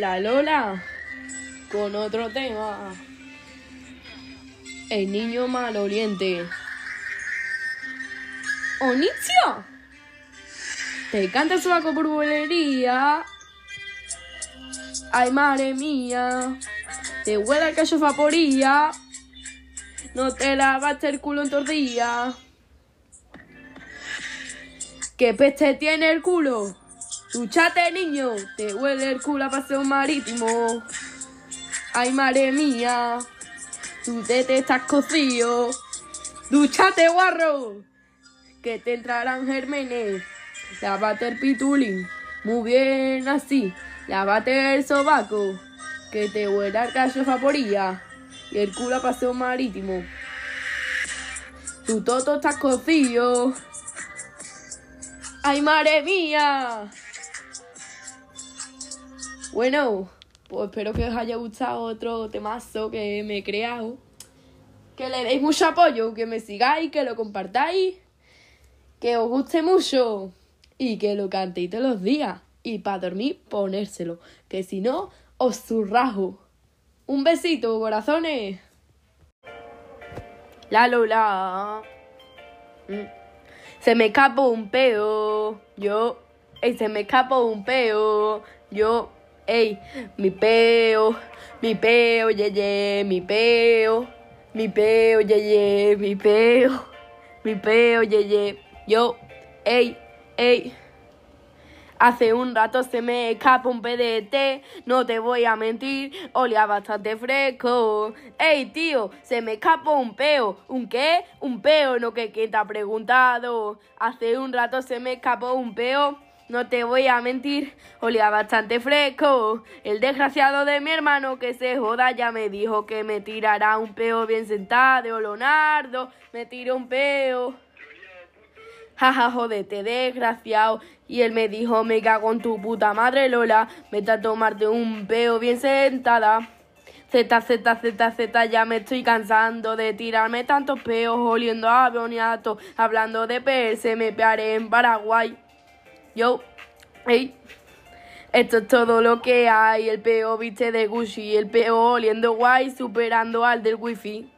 La Lola con otro tema. El niño maloliente. ¡Onicio! Te canta su por bulería. Ay, madre mía. Te huele el callo vaporía. No te lavaste el culo en tortilla. ¿Qué peste tiene el culo? Duchate, niño. Te huele el culo a paseo marítimo. Ay, madre mía. Tú te, te estás cocido. Duchate, guarro. Que te entrarán germenes. Lávate el pitulín. Muy bien así. Lávate el sobaco. Que te huela el callo vaporía. Y el culo a paseo marítimo. Tu toto estás cocido. ¡Ay, madre mía! Bueno, pues espero que os haya gustado otro temazo que me he creado. Que le deis mucho apoyo, que me sigáis, que lo compartáis, que os guste mucho y que lo cantéis todos los días. Y para dormir, ponérselo, que si no, os zurrajo. Un besito, corazones. La Lola. Mm. Se me escapó un peo. Yo. Se me escapó un peo. Yo. Ey, mi peo. Mi peo, ye, ye, mi peo. Mi peo, ye, ye, mi peo. Mi peo, ye, ye. Yo. Ey, ey. Hace un rato se me escapa un PDT, no te voy a mentir, olía bastante fresco. Ey, tío, se me escapó un peo. ¿Un qué? Un peo, no que quién te ha preguntado. Hace un rato se me escapó un peo. No te voy a mentir, olía bastante fresco. El desgraciado de mi hermano que se joda ya me dijo que me tirará un peo bien sentado. Leonardo, me tiró un peo. Jaja, jodete, desgraciado. Y él me dijo, me cago en tu puta madre, Lola. Vete a tomarte un peo bien sentada. Z, Z, Z, Z, ya me estoy cansando de tirarme tantos peos, oliendo a boniato, hablando de PS, me pearé en Paraguay. Yo, ey, esto es todo lo que hay, el peo viste de Gucci, el peo oliendo guay, superando al del wifi.